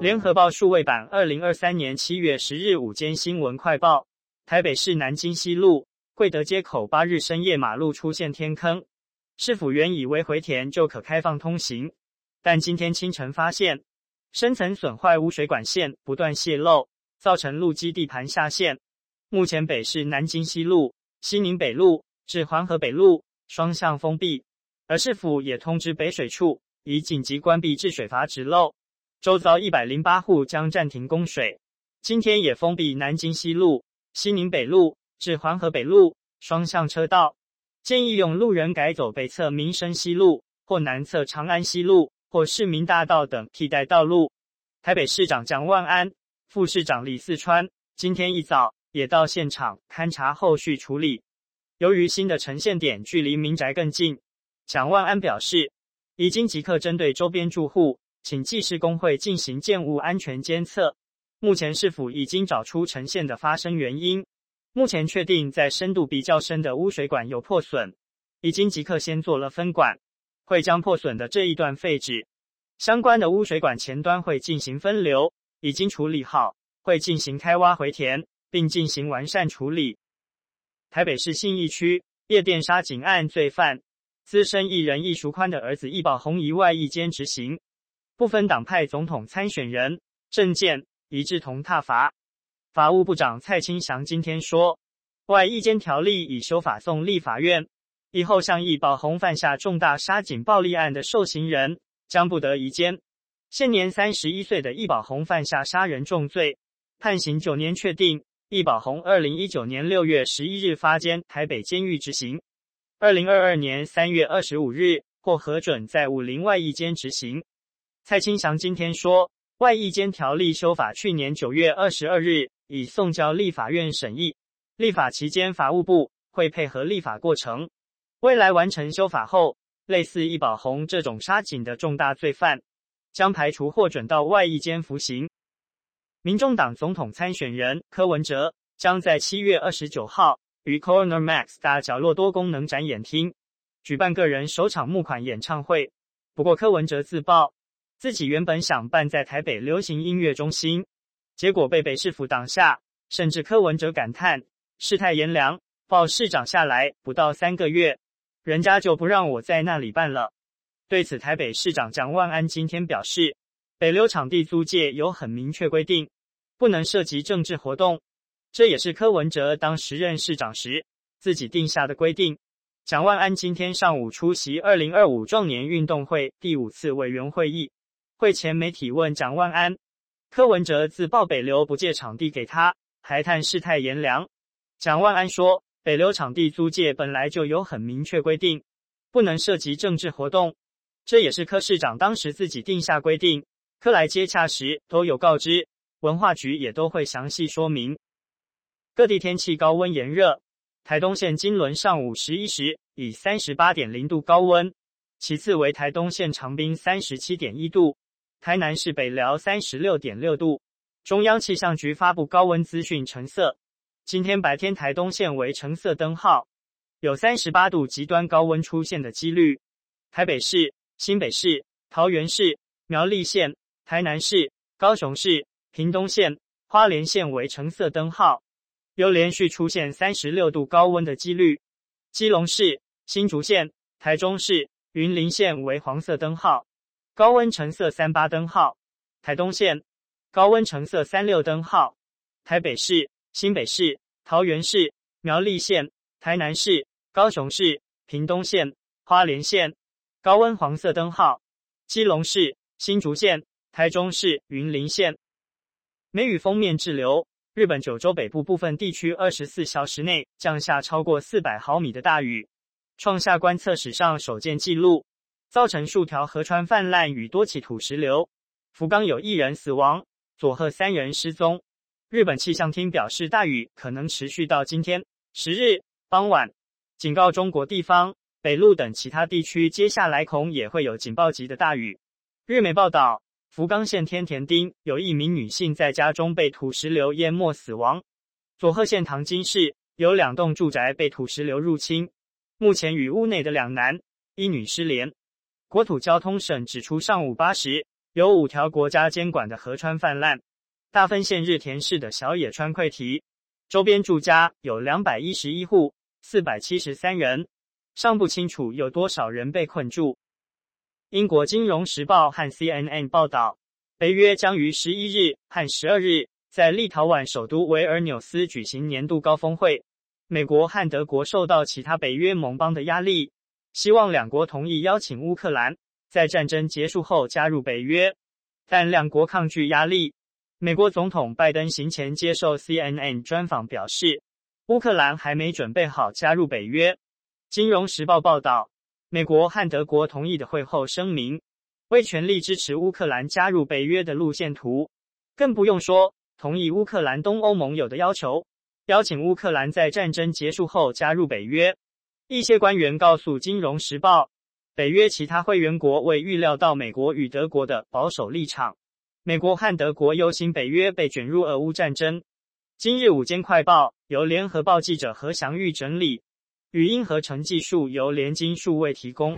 联合报数位版二零二三年七月十日午间新闻快报：台北市南京西路贵德街口八日深夜马路出现天坑，市府原以为回填就可开放通行，但今天清晨发现深层损坏污水管线不断泄漏，造成路基地盘下陷。目前北市南京西路、西宁北路至环河北路双向封闭。而市府也通知北水处，已紧急关闭治水阀直漏，周遭一百零八户将暂停供水。今天也封闭南京西路、西宁北路至环河北路双向车道，建议用路人改走北侧民生西路或南侧长安西路或市民大道等替代道路。台北市长蒋万安、副市长李四川今天一早也到现场勘查后续处理。由于新的呈现点距离民宅更近。蒋万安表示，已经即刻针对周边住户，请技师工会进行建物安全监测。目前市府已经找出呈现的发生原因，目前确定在深度比较深的污水管有破损，已经即刻先做了分管，会将破损的这一段废止。相关的污水管前端会进行分流，已经处理好，会进行开挖回填，并进行完善处理。台北市信义区夜店杀警案罪犯。资深艺人易淑宽的儿子易宝鸿一外役监执行，不分党派总统参选人政见一致同挞伐。法务部长蔡清祥今天说，外役监条例已修法送立法院，以后像易宝鸿犯下重大杀警暴力案的受刑人将不得移监。现年三十一岁的易宝鸿犯下杀人重罪，判刑九年确定。易宝鸿二零一九年六月十一日发监台北监狱执行。二零二二年三月二十五日获核准在武林外役监执行。蔡清祥今天说，外役监条例修法去年九月二十二日已送交立法院审议，立法期间法务部会配合立法过程，未来完成修法后，类似易宝鸿这种杀警的重大罪犯，将排除获准到外役监服刑。民众党总统参选人柯文哲将在七月二十九号。于 Corner Max 大角落多功能展演厅举办个人首场募款演唱会。不过柯文哲自曝，自己原本想办在台北流行音乐中心，结果被北市府挡下。甚至柯文哲感叹：“世态炎凉，报市长下来不到三个月，人家就不让我在那里办了。”对此，台北市长蒋万安今天表示，北流场地租借有很明确规定，不能涉及政治活动。这也是柯文哲当时任市长时自己定下的规定。蒋万安今天上午出席二零二五壮年运动会第五次委员会议，会前媒体问蒋万安，柯文哲自曝北流不借场地给他，还叹世态炎凉。蒋万安说，北流场地租借本来就有很明确规定，不能涉及政治活动。这也是柯市长当时自己定下规定，柯来接洽时都有告知，文化局也都会详细说明。各地天气高温炎热，台东县金轮上午十一时以三十八点零度高温，其次为台东县长滨三十七点一度，台南市北寮三十六点六度。中央气象局发布高温资讯橙色，今天白天台东县为橙色灯号，有三十八度极端高温出现的几率。台北市、新北市、桃园市、苗栗县、台南市、高雄市、屏东县、花莲县为橙色灯号。有连续出现三十六度高温的几率，基隆市、新竹县、台中市、云林县为黄色灯号，高温橙色三八灯号；台东县。高温橙色三六灯号；台北市、新北市、桃园市、苗栗县、台南市、高雄市、屏东县、花莲县。高温黄色灯号；基隆市、新竹县、台中市、云林县。梅雨锋面滞留。日本九州北部部分地区二十四小时内降下超过四百毫米的大雨，创下观测史上首见纪录，造成数条河川泛滥与多起土石流。福冈有一人死亡，佐贺三人失踪。日本气象厅表示，大雨可能持续到今天十日傍晚，警告中国地方、北陆等其他地区，接下来恐也会有警报级的大雨。日媒报道。福冈县天田町有一名女性在家中被土石流淹没死亡。佐贺县唐津市有两栋住宅被土石流入侵，目前与屋内的两男一女失联。国土交通省指出，上午八时有五条国家监管的河川泛滥，大分县日田市的小野川溃堤，周边住家有两百一十一户，四百七十三人，尚不清楚有多少人被困住。英国《金融时报》和 CNN 报道，北约将于十一日和十二日在立陶宛首都维尔纽斯举行年度高峰会。美国和德国受到其他北约盟邦的压力，希望两国同意邀请乌克兰在战争结束后加入北约，但两国抗拒压力。美国总统拜登行前接受 CNN 专访表示，乌克兰还没准备好加入北约。金融时报报道，美国和德国同意的会后声明，为全力支持乌克兰加入北约的路线图，更不用说同意乌克兰东欧盟友的要求，邀请乌克兰在战争结束后加入北约。一些官员告诉金融时报，北约其他会员国未预料到美国与德国的保守立场。美国和德国忧心北约被卷入俄乌战争。今日午间快报由联合报记者何祥玉整理，语音合成技术由联金数位提供。